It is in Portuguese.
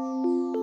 Música